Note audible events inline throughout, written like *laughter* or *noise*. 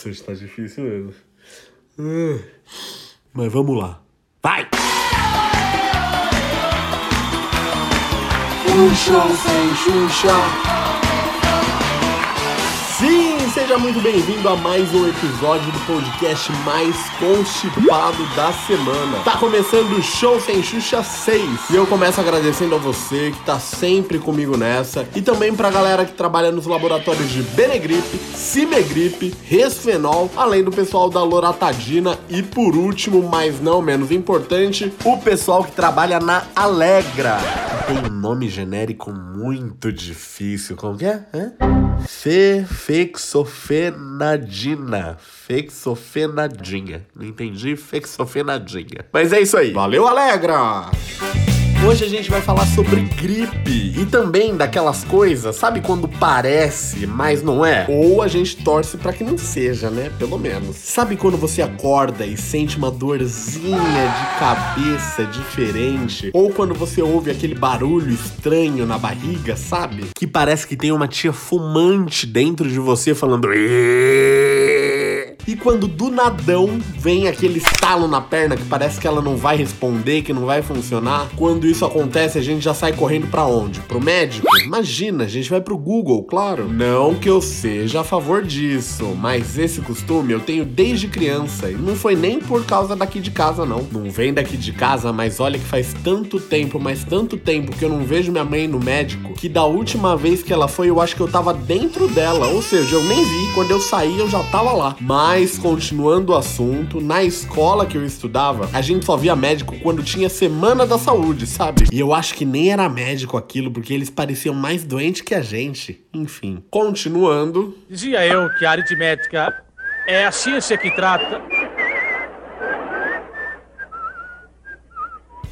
Nossa, hoje tá difícil mesmo. Uh, mas vamos lá. Vai! Show sem Xuxa. Seja muito bem-vindo a mais um episódio do podcast mais constipado da semana. Tá começando o Show Sem Xuxa 6 e eu começo agradecendo a você que tá sempre comigo nessa e também pra galera que trabalha nos laboratórios de Benegripe, Cimegripe, Resfenol, além do pessoal da Loratadina e por último, mas não menos importante, o pessoal que trabalha na Alegra. Tem um nome genérico muito difícil, como que é? Fe, fexofenadina. Fexofenadinha. Não entendi? Fexofenadinha. Mas é isso aí. Valeu, Alegra! Hoje a gente vai falar sobre gripe e também daquelas coisas, sabe quando parece, mas não é? Ou a gente torce para que não seja, né? Pelo menos. Sabe quando você acorda e sente uma dorzinha de cabeça diferente? Ou quando você ouve aquele barulho estranho na barriga, sabe? Que parece que tem uma tia fumante dentro de você falando. E quando do nadão vem aquele estalo na perna que parece que ela não vai responder, que não vai funcionar. Quando isso acontece, a gente já sai correndo para onde? Pro médico? Imagina, a gente vai pro Google, claro. Não que eu seja a favor disso, mas esse costume eu tenho desde criança e não foi nem por causa daqui de casa não. Não vem daqui de casa, mas olha que faz tanto tempo, mas tanto tempo que eu não vejo minha mãe no médico, que da última vez que ela foi, eu acho que eu tava dentro dela, ou seja, eu nem vi. Quando eu saí, eu já tava lá. Mas continuando o assunto, na escola que eu estudava, a gente só via médico quando tinha semana da saúde, sabe? E eu acho que nem era médico aquilo, porque eles pareciam mais doentes que a gente. Enfim, continuando. Dizia eu que a aritmética é a ciência que trata.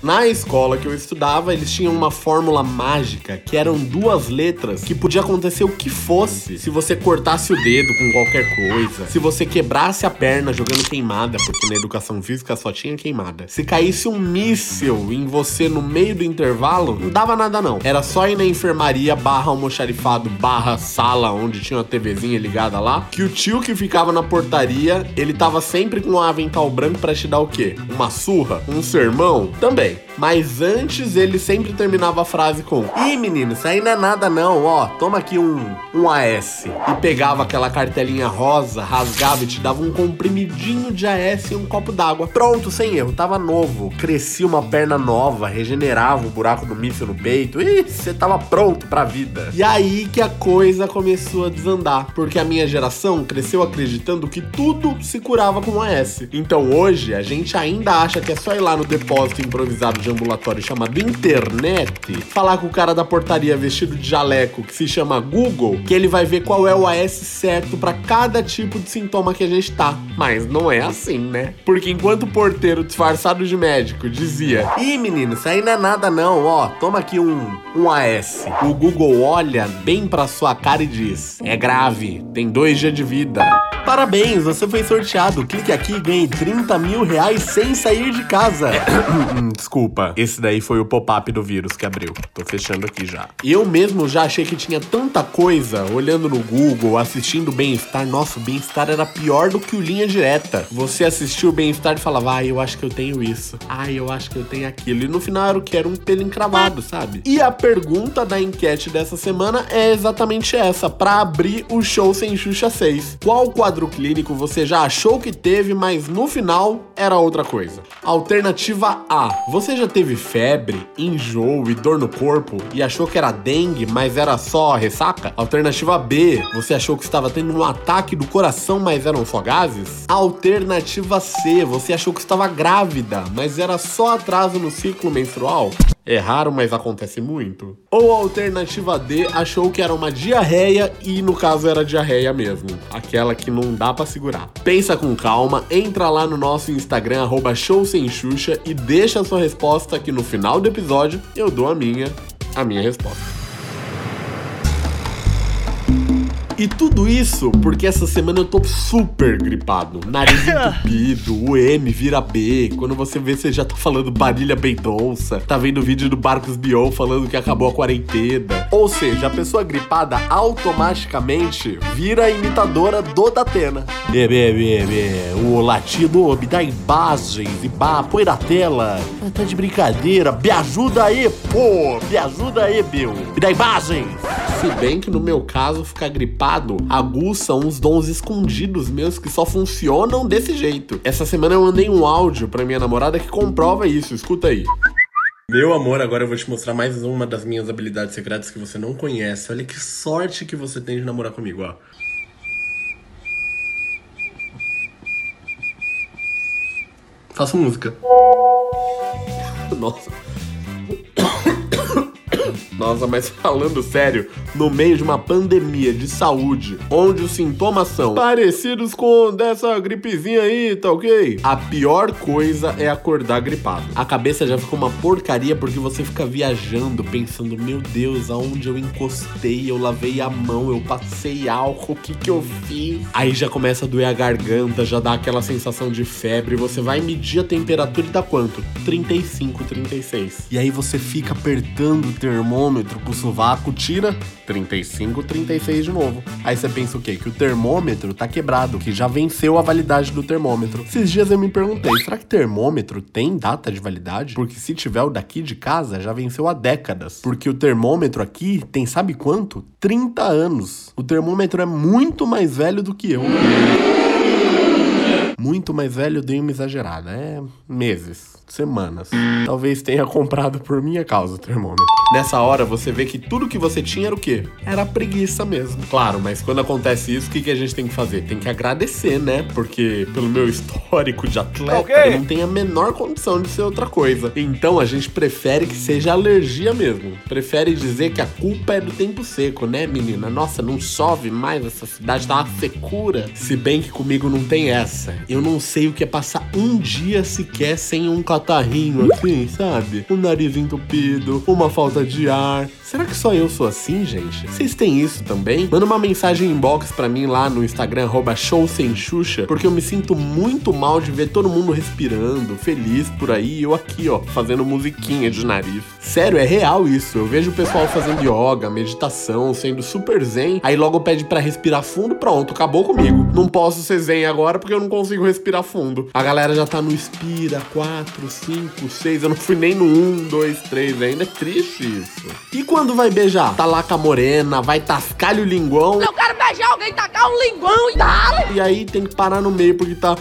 Na escola que eu estudava, eles tinham uma fórmula mágica que eram duas letras que podia acontecer o que fosse se você cortasse o dedo com qualquer coisa, se você quebrasse a perna jogando queimada, porque na educação física só tinha queimada. Se caísse um míssil em você no meio do intervalo, não dava nada não. Era só ir na enfermaria barra almoxarifado barra sala onde tinha uma TVzinha ligada lá, que o tio que ficava na portaria, ele tava sempre com um avental branco para te dar o quê? Uma surra? Um sermão? Também. Mas antes ele sempre terminava a frase com: Ih, menino, isso aí não é nada não, ó, toma aqui um, um AS. E pegava aquela cartelinha rosa, rasgava e te dava um comprimidinho de AS e um copo d'água. Pronto, sem erro, tava novo. Crescia uma perna nova, regenerava o buraco do míssil no peito. E você tava pronto pra vida. E aí que a coisa começou a desandar, porque a minha geração cresceu acreditando que tudo se curava com AS. Então hoje a gente ainda acha que é só ir lá no depósito improvisado de ambulatório chamado internet, falar com o cara da portaria vestido de jaleco que se chama Google, que ele vai ver qual é o AS certo para cada tipo de sintoma que a gente tá. Mas não é assim, né? Porque enquanto o porteiro disfarçado de médico dizia: Ih, menino, isso aí não é nada não, ó, toma aqui um, um AS. O Google olha bem pra sua cara e diz: É grave, tem dois dias de vida. Parabéns, você foi sorteado. Clique aqui e ganhe 30 mil reais sem sair de casa. *coughs* Desculpa, esse daí foi o pop-up do vírus que abriu. Tô fechando aqui já. Eu mesmo já achei que tinha tanta coisa olhando no Google, assistindo Bem-Estar. Nossa, o Bem-Estar era pior do que o Linha Direta. Você assistiu o Bem-Estar e falava, ah, eu acho que eu tenho isso. Ah, eu acho que eu tenho aquilo. E no final era o que? Era um pelo encravado, sabe? E a pergunta da enquete dessa semana é exatamente essa, para abrir o show sem Xuxa 6. Qual quadro clínico você já achou que teve, mas no final era outra coisa? Alternativa A. Você já teve febre, enjoo e dor no corpo e achou que era dengue, mas era só ressaca? Alternativa B. Você achou que estava tendo um ataque do coração, mas eram só gases? Alternativa C. Você achou que estava grávida, mas era só atraso no ciclo menstrual? É raro, mas acontece muito. Ou a alternativa D achou que era uma diarreia e no caso era diarreia mesmo, aquela que não dá para segurar. Pensa com calma, entra lá no nosso Instagram arroba e deixa a sua resposta que no final do episódio eu dou a minha, a minha resposta. E tudo isso porque essa semana eu tô super gripado. Nariz *laughs* entupido, o M vira B. Quando você vê, você já tá falando Barilha Beidonça. Tá vendo o vídeo do Barcos Bion falando que acabou a quarentena. Ou seja, a pessoa gripada automaticamente vira imitadora do Datena. Bebê, bebê, o latido me dá imagens, e bah, põe na tela. Ah, Tá de brincadeira, me ajuda aí, pô, me ajuda aí, meu. Me dá imagens. Se bem que no meu caso, ficar gripado aguça uns dons escondidos meus que só funcionam desse jeito. Essa semana eu mandei um áudio pra minha namorada que comprova isso, escuta aí. Meu amor, agora eu vou te mostrar mais uma das minhas habilidades secretas que você não conhece. Olha que sorte que você tem de namorar comigo, ó. Faço música. *laughs* Nossa. Nossa, mas *laughs* falando sério, no meio de uma pandemia de saúde, onde os sintomas são parecidos com dessa gripezinha aí, tá ok? A pior coisa é acordar gripado. A cabeça já fica uma porcaria porque você fica viajando, pensando, meu Deus, aonde eu encostei, eu lavei a mão, eu passei álcool, o que que eu fiz? Aí já começa a doer a garganta, já dá aquela sensação de febre, você vai medir a temperatura e dá quanto? 35, 36. E aí você fica apertando o termômetro com o sovaco, tira 35, 36 de novo. Aí você pensa o quê? Que o termômetro tá quebrado, que já venceu a validade do termômetro. Esses dias eu me perguntei, será que termômetro tem data de validade? Porque se tiver o daqui de casa, já venceu há décadas. Porque o termômetro aqui tem sabe quanto? 30 anos. O termômetro é muito mais velho do que eu. Muito mais velho, dei uma exagerada. É meses, semanas. Talvez tenha comprado por minha causa o termômetro. Nessa hora você vê que tudo que você tinha era o quê? Era preguiça mesmo. Claro, mas quando acontece isso, o que, que a gente tem que fazer? Tem que agradecer, né? Porque pelo meu histórico de atleta, Ok. eu não tenho a menor condição de ser outra coisa. Então a gente prefere que seja alergia mesmo. Prefere dizer que a culpa é do tempo seco, né, menina? Nossa, não chove mais, essa cidade tá uma secura. Se bem que comigo não tem essa. Eu não sei o que é passar um dia sequer sem um catarrinho assim, sabe? Um nariz entupido, uma falta de ar. Será que só eu sou assim, gente? Vocês têm isso também? Manda uma mensagem inbox pra mim lá no Instagram, arroba porque eu me sinto muito mal de ver todo mundo respirando, feliz por aí, e eu aqui, ó, fazendo musiquinha de nariz. Sério, é real isso. Eu vejo o pessoal fazendo yoga, meditação, sendo super zen, aí logo pede pra respirar fundo, pronto, acabou comigo. Não posso ser zen agora porque eu não consigo respirar fundo. A galera já tá no expira, 4, 5, 6, eu não fui nem no 1, 2, 3 ainda, é triste isso. E quando vai beijar? Tá lá com a morena, vai tascar-lhe o linguão, Eu quero beijar alguém, tacar um linguão e dá. e aí tem que parar no meio porque tá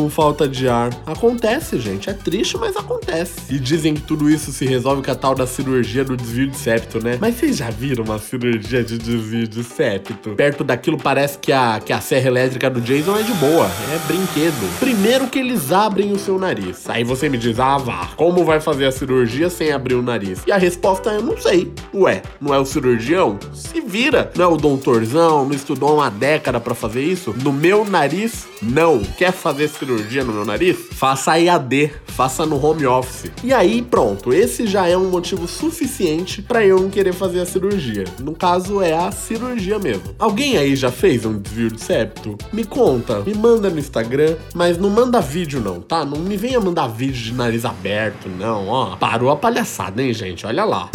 com falta de ar. Acontece, gente. É triste, mas acontece. E dizem que tudo isso se resolve com a tal da cirurgia do desvio de septo, né? Mas vocês já viram uma cirurgia de desvio de septo? Perto daquilo parece que a, que a serra elétrica do Jason é de boa. É brinquedo. Primeiro que eles abrem o seu nariz. Aí você me diz, ah, vá, como vai fazer a cirurgia sem abrir o nariz? E a resposta é, eu não sei. Ué, não é o cirurgião? Se vira. Não é o doutorzão? Não estudou uma década pra fazer isso? No meu nariz, não. Quer fazer cirurgia no meu nariz? Faça EAD, faça no home office. E aí, pronto, esse já é um motivo suficiente pra eu não querer fazer a cirurgia. No caso, é a cirurgia mesmo. Alguém aí já fez um desvio de septo? Me conta, me manda no Instagram, mas não manda vídeo não, tá? Não me venha mandar vídeo de nariz aberto, não, ó. Parou a palhaçada, hein, gente? Olha lá.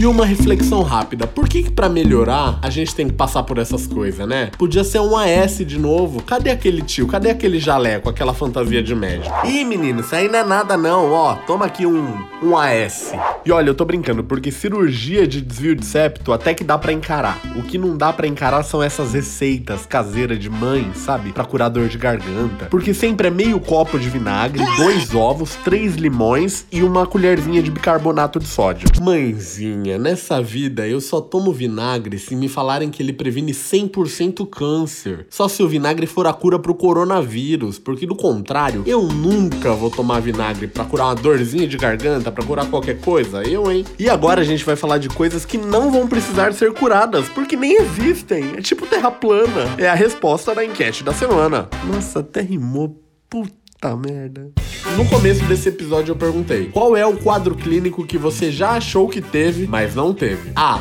E uma reflexão rápida. Por que que pra melhorar a gente tem que passar por essas coisas, né? Podia ser um AS de novo. Cadê aquele tio? Cadê aquele jaleco? Aquela fantasia de médico? Ih, menino, isso aí não é nada não, ó. Toma aqui um, um AS. E olha, eu tô brincando, porque cirurgia de desvio de septo até que dá pra encarar. O que não dá pra encarar são essas receitas caseiras de mãe, sabe? Pra curar dor de garganta. Porque sempre é meio copo de vinagre, dois ovos, três limões e uma colherzinha de bicarbonato de sódio. Mãezinha, nessa vida eu só tomo vinagre se me falarem que ele previne 100% câncer. Só se o vinagre for a cura pro coronavírus, porque do contrário, eu nunca vou tomar vinagre pra curar uma dorzinha de garganta, pra curar qualquer coisa. Eu, hein? E agora a gente vai falar de coisas que não vão precisar ser curadas, porque nem existem. É tipo terra plana. É a resposta da enquete da semana. Nossa, até rimou. Puta merda. No começo desse episódio eu perguntei: qual é o quadro clínico que você já achou que teve, mas não teve? A.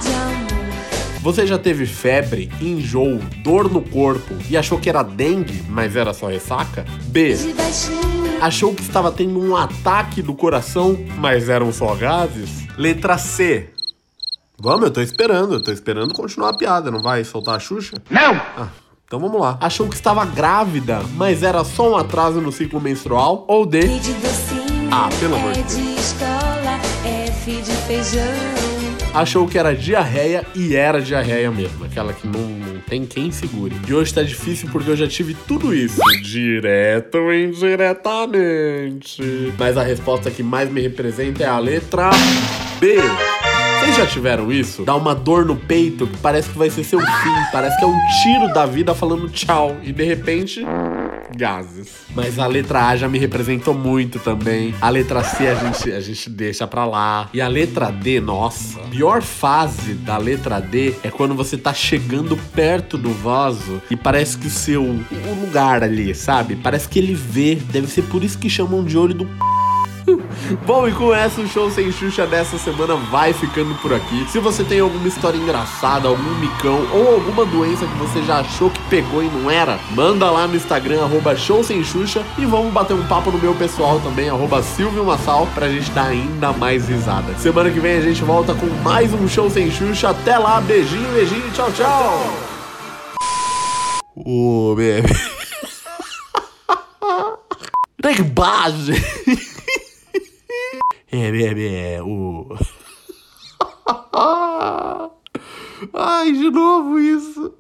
Você já teve febre, enjoo, dor no corpo e achou que era dengue, mas era só ressaca? B. Achou que estava tendo um ataque do coração, mas eram só gases? Letra C. Vamos, eu tô esperando, eu tô esperando continuar a piada, não vai soltar a Xuxa? Não! Ah, então vamos lá. Achou que estava grávida, mas era só um atraso no ciclo menstrual? Ou D. Ah, pelo amor de Deus. de escola, F de feijão. Achou que era diarreia e era diarreia mesmo. Aquela que não, não tem quem segure. E hoje tá difícil porque eu já tive tudo isso. Direto ou indiretamente. Mas a resposta que mais me representa é a letra B. Já tiveram isso? Dá uma dor no peito que parece que vai ser seu fim. Parece que é um tiro da vida falando tchau. E de repente gases. Mas a letra A já me representou muito também. A letra C a gente, a gente deixa pra lá. E a letra D, nossa. Pior fase da letra D é quando você tá chegando perto do vaso e parece que o seu o lugar ali, sabe? Parece que ele vê. Deve ser por isso que chamam de olho do *laughs* Bom, e com essa, o show sem Xuxa dessa semana vai ficando por aqui. Se você tem alguma história engraçada, algum micão ou alguma doença que você já achou que pegou e não era, manda lá no Instagram, arroba show sem Xuxa, e vamos bater um papo no meu pessoal também, arroba Silvio Massal, pra gente dar ainda mais risada. Semana que vem a gente volta com mais um show sem Xuxa. Até lá, beijinho, beijinho, tchau, tchau! Ô, bebê. *laughs* Que base! É, é, é, o. *laughs* Ai, de novo isso.